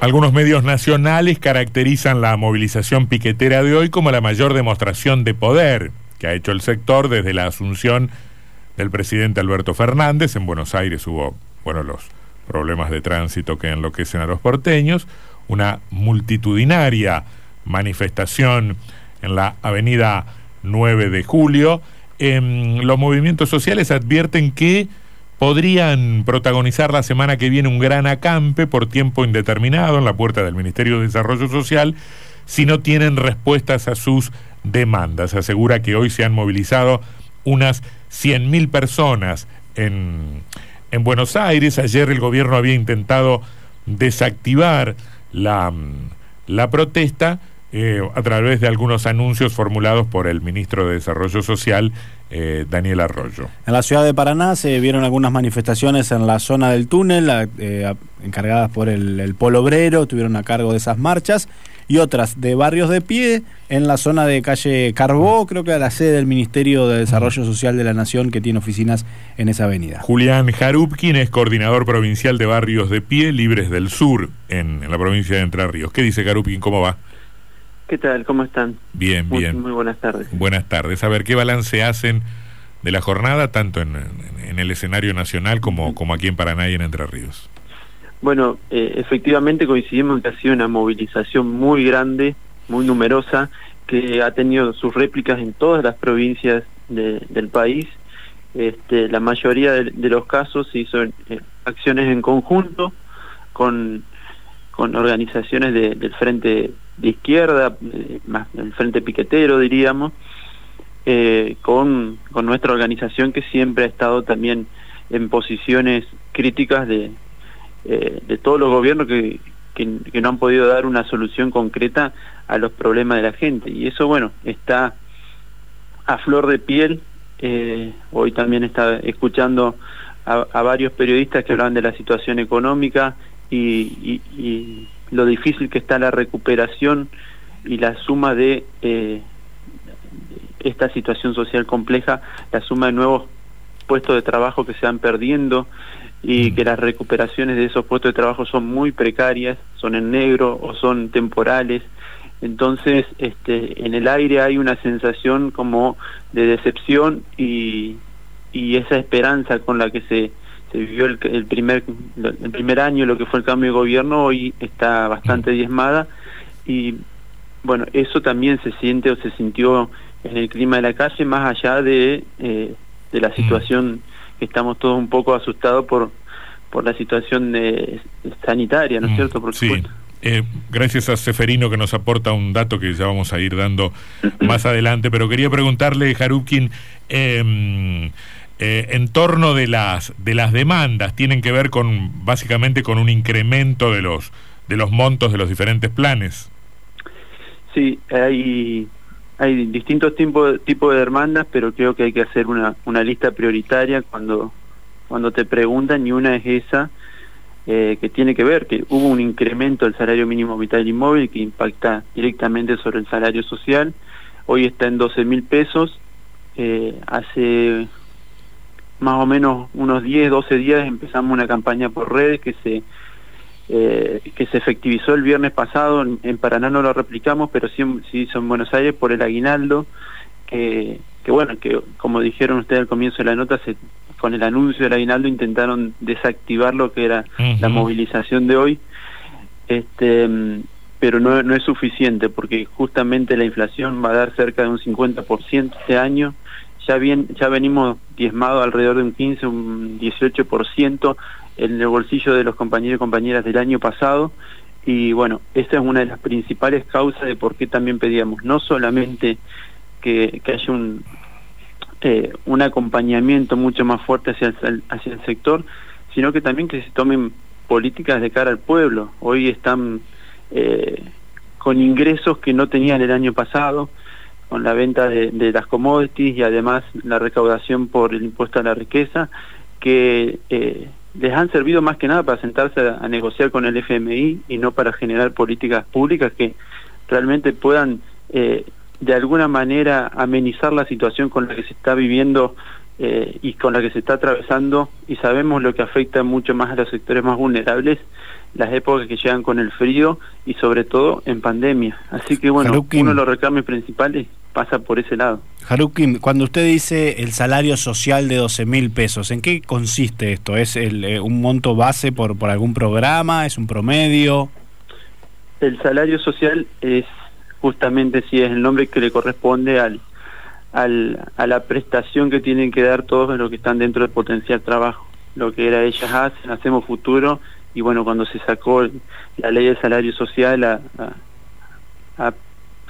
Algunos medios nacionales caracterizan la movilización piquetera de hoy como la mayor demostración de poder que ha hecho el sector desde la asunción del presidente Alberto Fernández. En Buenos Aires hubo, bueno, los problemas de tránsito que enloquecen a los porteños, una multitudinaria manifestación en la avenida 9 de julio. los movimientos sociales advierten que podrían protagonizar la semana que viene un gran acampe por tiempo indeterminado en la puerta del Ministerio de Desarrollo Social si no tienen respuestas a sus demandas. Asegura que hoy se han movilizado unas 100.000 personas en, en Buenos Aires. Ayer el gobierno había intentado desactivar la, la protesta eh, a través de algunos anuncios formulados por el ministro de Desarrollo Social, eh, Daniel Arroyo. En la ciudad de Paraná se vieron algunas manifestaciones en la zona del túnel, eh, encargadas por el, Polo Obrero, tuvieron a cargo de esas marchas, y otras de barrios de pie en la zona de calle Carbó, creo que a la sede del Ministerio de Desarrollo Social de la Nación, que tiene oficinas en esa avenida. Julián Jarupkin es coordinador provincial de barrios de pie libres del sur en, en la provincia de Entre Ríos. ¿Qué dice Jarupkin? ¿Cómo va? ¿Qué tal? ¿Cómo están? Bien, bien. Muy buenas tardes. Buenas tardes. A ver, ¿qué balance hacen de la jornada, tanto en, el escenario nacional como, como aquí en Paraná y en Entre Ríos? Bueno, eh, efectivamente coincidimos en que ha sido una movilización muy grande, muy numerosa, que ha tenido sus réplicas en todas las provincias del país. Este, la mayoría de, los casos se hizo eh, acciones en conjunto con, con organizaciones del Frente de izquierda, eh, más el frente piquetero diríamos, eh, con, con nuestra organización que siempre ha estado también en posiciones críticas de, eh, de todos los gobiernos que, que, no han podido dar una solución concreta a los problemas de la gente. Y eso, bueno, está a flor de piel. hoy también está escuchando a, varios periodistas que hablan de la situación económica y, y lo difícil que está la recuperación y la suma de eh, esta situación social compleja, la suma de nuevos puestos de trabajo que se van perdiendo y mm. que las recuperaciones de esos puestos de trabajo son muy precarias, son en negro o son temporales. Entonces, este, en el aire hay una sensación como de decepción y, y esa esperanza con la que se se vivió el, primer el primer año lo que fue el cambio de gobierno hoy está bastante diezmada. Y bueno eso también se siente o se sintió en el clima de la calle más allá de eh, de la situación que estamos todos un poco asustados por por la situación de, sanitaria no es cierto por sí. Eh, gracias a Seferino que nos aporta un dato que ya vamos a ir dando más adelante, pero quería preguntarle, Harupkin, eh, eh, en torno de las de las demandas tienen que ver con básicamente con un incremento de los de los montos de los diferentes planes. Sí, hay hay distintos tipos tipos de demandas, pero creo que hay que hacer una una lista prioritaria cuando cuando te preguntan y una es esa eh, que tiene que ver que hubo un incremento del salario mínimo vital inmóvil que impacta directamente sobre el salario social. Hoy está en 12 mil pesos. Eh, hace más o menos unos 10, 12 días empezamos una campaña por redes que se eh, que se efectivizó el viernes pasado, en, Paraná no lo replicamos, pero sí se hizo en Buenos Aires por el aguinaldo, que, que bueno, que como dijeron ustedes al comienzo de la nota, se, con el anuncio del aguinaldo intentaron desactivar lo que era la movilización de hoy, este pero no, no es suficiente porque justamente la inflación va a dar cerca de un 50% este año, ya bien ya venimos diezmados alrededor de un 15, un 18% en el bolsillo de los compañeros y compañeras del año pasado y bueno, esta es una de las principales causas de por qué también pedíamos no solamente que, haya un eh, un acompañamiento mucho más fuerte hacia el, hacia el sector, sino que también que se tomen políticas de cara al pueblo. Hoy están eh, con ingresos que no tenían el año pasado, con la venta de, las commodities y además la recaudación por el impuesto a la riqueza, que eh, les han servido más que nada para sentarse a, negociar con el FMI y no para generar políticas públicas que realmente puedan eh, de alguna manera amenizar la situación con la que se está viviendo eh, y con la que se está atravesando y sabemos lo que afecta mucho más a los sectores más vulnerables las épocas que llegan con el frío y sobre todo en pandemia. Así que bueno, uno de los reclamos principales pasa por ese lado. Haruki, cuando usted dice el salario social de 12 mil pesos, ¿en qué consiste esto? ¿Es el, eh, un monto base por, por algún programa? ¿Es un promedio? El salario social es justamente si es el nombre que le corresponde al, al, a la prestación que tienen que dar todos los que están dentro del potencial trabajo. Lo que era ellas hacen, hacemos futuro y bueno, cuando se sacó la ley del salario social a, a, a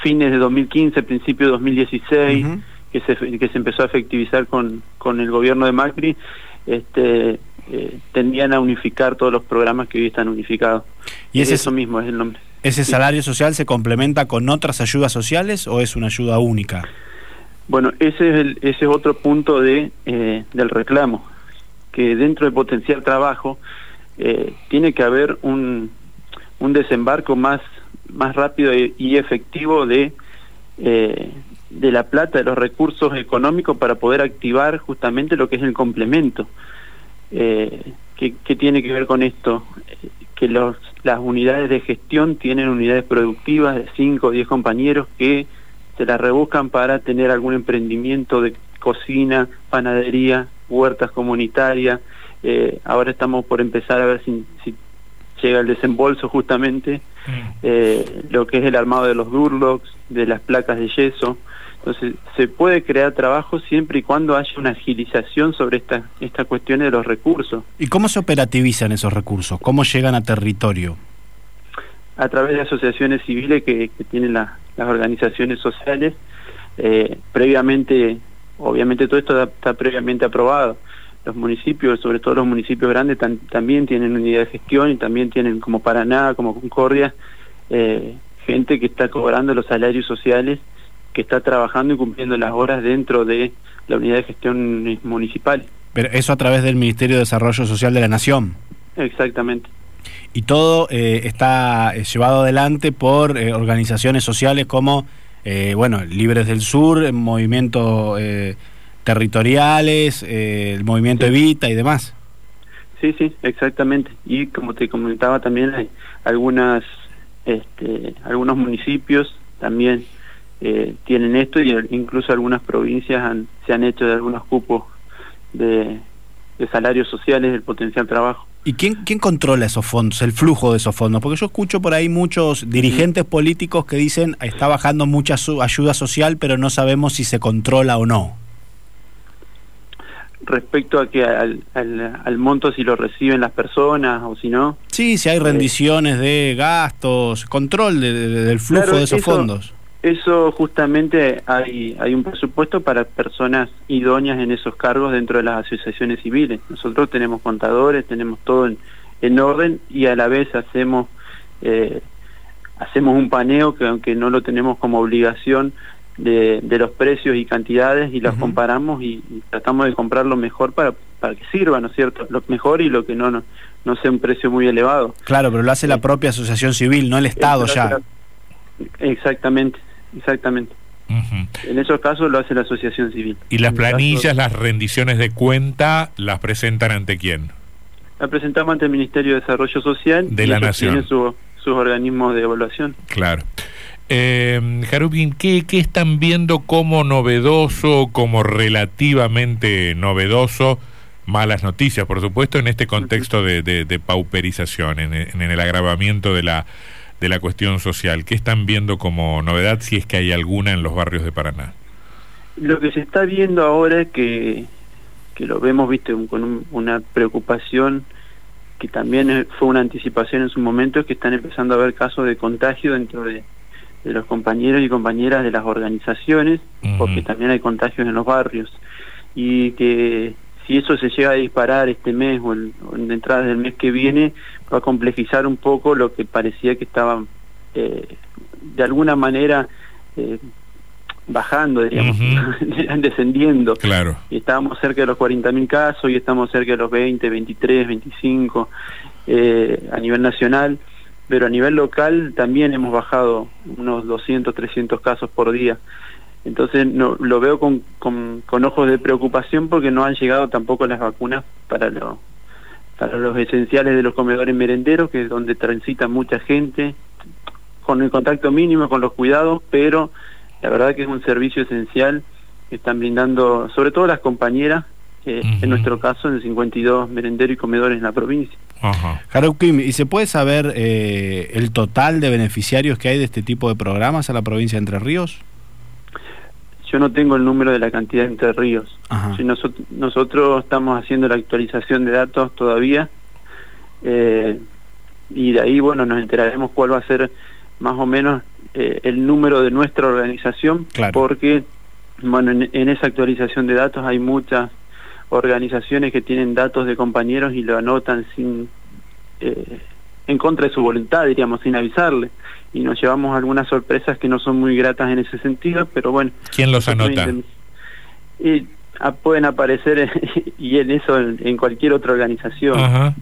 fines de 2015, principio de 2016, Ujú. que, se, que se empezó a efectivizar con, con el gobierno de Macri, este, eh, tendían a unificar todos los programas que hoy están unificados. ¿Y ese, eso mismo es el nombre. ese Sí. salario social se complementa con otras ayudas sociales o es una ayuda única? Bueno, ese es, el, ese es otro punto de, eh, del reclamo, que dentro de potencial trabajo eh, tiene que haber un, un desembarco más, más rápido y, efectivo de, eh, de la plata, de los recursos económicos para poder activar justamente lo que es el complemento. Eh, ¿qué, tiene que ver con esto? Eh, Que las unidades de gestión tienen unidades productivas de 5 o 10 compañeros que se las rebuscan para tener algún emprendimiento de cocina, panadería, huertas comunitarias. Eh, ahora estamos por empezar a ver si llega el desembolso justamente, eh, lo que es el armado de los durlocks, de las placas de yeso. Entonces, se puede crear trabajo siempre y cuando haya una agilización sobre esta, esta cuestión de los recursos. ¿Y cómo se operativizan esos recursos? ¿Cómo llegan a territorio? a través de asociaciones civiles que, que tienen la- las organizaciones sociales. Eh, previamente, obviamente todo esto está, está previamente aprobado. Los municipios, sobre todo los municipios grandes, tan- también tienen unidad de gestión y también tienen como Paraná, como Concordia, eh, gente que está cobrando los salarios sociales, que está trabajando y cumpliendo las horas dentro de la unidad de gestión municipal. Pero eso a través del Ministerio de Desarrollo Social de la Nación. Exactamente. Y todo eh, está eh, llevado adelante por eh, organizaciones sociales como, bueno, Libres del Sur, movimientos eh, territoriales, eh, el movimiento Sí. Evita y demás. Sí, sí, exactamente. Y como te comentaba también hay algunas, este, algunos municipios también eh, tienen esto y incluso algunas provincias han- se han hecho de algunos cupos de, de salarios sociales del potencial trabajo. ¿Y quién, quién controla esos fondos, el flujo de esos fondos? Porque yo escucho por ahí muchos dirigentes políticos que dicen está bajando mucha su- ayuda social, pero no sabemos si se controla o no. Respecto a que al, al, al monto si lo reciben las personas o si no, Sí, si hay rendiciones de gastos, control de- de- del flujo Claro, de esos eso- fondos. Eso justamente hay, hay un presupuesto para personas idóneas en esos cargos dentro de las asociaciones civiles. Nosotros tenemos contadores, tenemos todo en, en orden y a la vez hacemos eh, hacemos un paneo que aunque no lo tenemos como obligación de, de los precios y cantidades y Ujú. comparamos y, y tratamos de comprar lo mejor para, para que sirva, ¿no es cierto? Lo mejor y lo que no, no, no sea un precio muy elevado. Claro, pero lo hace la Sí. propia asociación civil, no el Estado ya. la- Exactamente, exactamente. En esos casos lo hace la asociación civil. Y las caso- planillas, las rendiciones de cuenta, ¿las presentan ante quién? La presentamos ante el Ministerio de Desarrollo Social. De y la Nación. su- sus organismos de evaluación. Claro. Eh, Jarupin, ¿qué, ¿qué están viendo como novedoso, como relativamente novedoso? Malas noticias, por supuesto, en este contexto de, de- pauperización, en, en el agravamiento de la, de la cuestión social. ¿Qué están viendo como novedad, si es que hay alguna en los barrios de Paraná? Lo que se está viendo ahora es que, que lo vemos, viste, con un- una preocupación que también fue una anticipación en su momento, es que están empezando a haber casos de contagio dentro de, de los compañeros y compañeras de las organizaciones, porque también hay contagios en los barrios. Y que si eso se llega a disparar este mes o, o en entradas del mes que viene, va a complejizar un poco lo que parecía que estaba eh, de alguna manera eh, bajando, diríamos, descendiendo. Claro. Y estábamos cerca de los 40.000 casos y estamos cerca de los 20, 23, 25 eh, a nivel nacional, pero a nivel local también hemos bajado unos 200, 300 casos por día. Entonces no, lo veo con, con, con ojos de preocupación porque no han llegado tampoco las vacunas para lo, para los esenciales de los comedores merenderos, que es donde transita mucha gente, con el contacto mínimo, con los cuidados, pero la verdad que es un servicio esencial que están brindando, sobre todo las compañeras, eh, en nuestro caso en 52 merenderos y comedores en la provincia. Ajá. ¿y se puede saber eh, el total de beneficiarios que hay de este tipo de programas a la provincia de Entre Ríos? Yo no tengo el número de la cantidad de Entre Ríos. Si nosotros, nosotros estamos haciendo la actualización de datos todavía eh, y de ahí, bueno, nos enteraremos cuál va a ser más o menos eh, el número de nuestra organización, porque, bueno, en, esa actualización de datos hay muchas organizaciones que tienen datos de compañeros y lo anotan sin eh, en contra de su voluntad, diríamos, sin avisarle. Y nos llevamos algunas sorpresas que no son muy gratas en ese sentido, pero bueno. ¿Quién los anota? Y, ah, pueden aparecer y en eso en, cualquier otra organización. Ajá.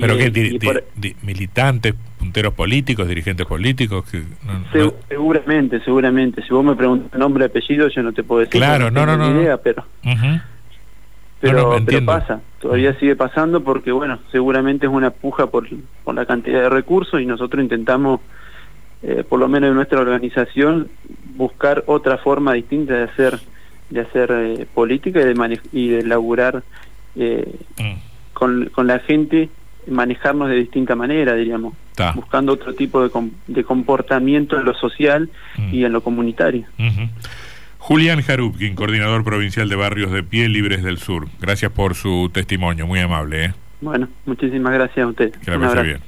¿Pero qué? ¿Militantes, punteros políticos, dirigentes políticos? Que, Seguramente, seguramente. Si vos me preguntas nombre y apellido, yo no te puedo decir. Claro, no, no, no. Idea, pero pero, pero pasa, todavía sigue pasando porque, bueno, seguramente es una puja por, por la cantidad de recursos y nosotros intentamos, eh, por lo menos en nuestra organización, buscar otra forma distinta de hacer de hacer eh, política y de, y de laburar eh, mm. con, con la gente, manejarnos de distinta manera, diríamos, buscando otro tipo de, de comportamiento en lo social mm. y en lo comunitario. Julián Jarupkin, coordinador provincial de Barrios de Pie Libres del Sur. Gracias por su testimonio, muy amable. ¿eh? Bueno, muchísimas gracias a usted. Que la pase bien.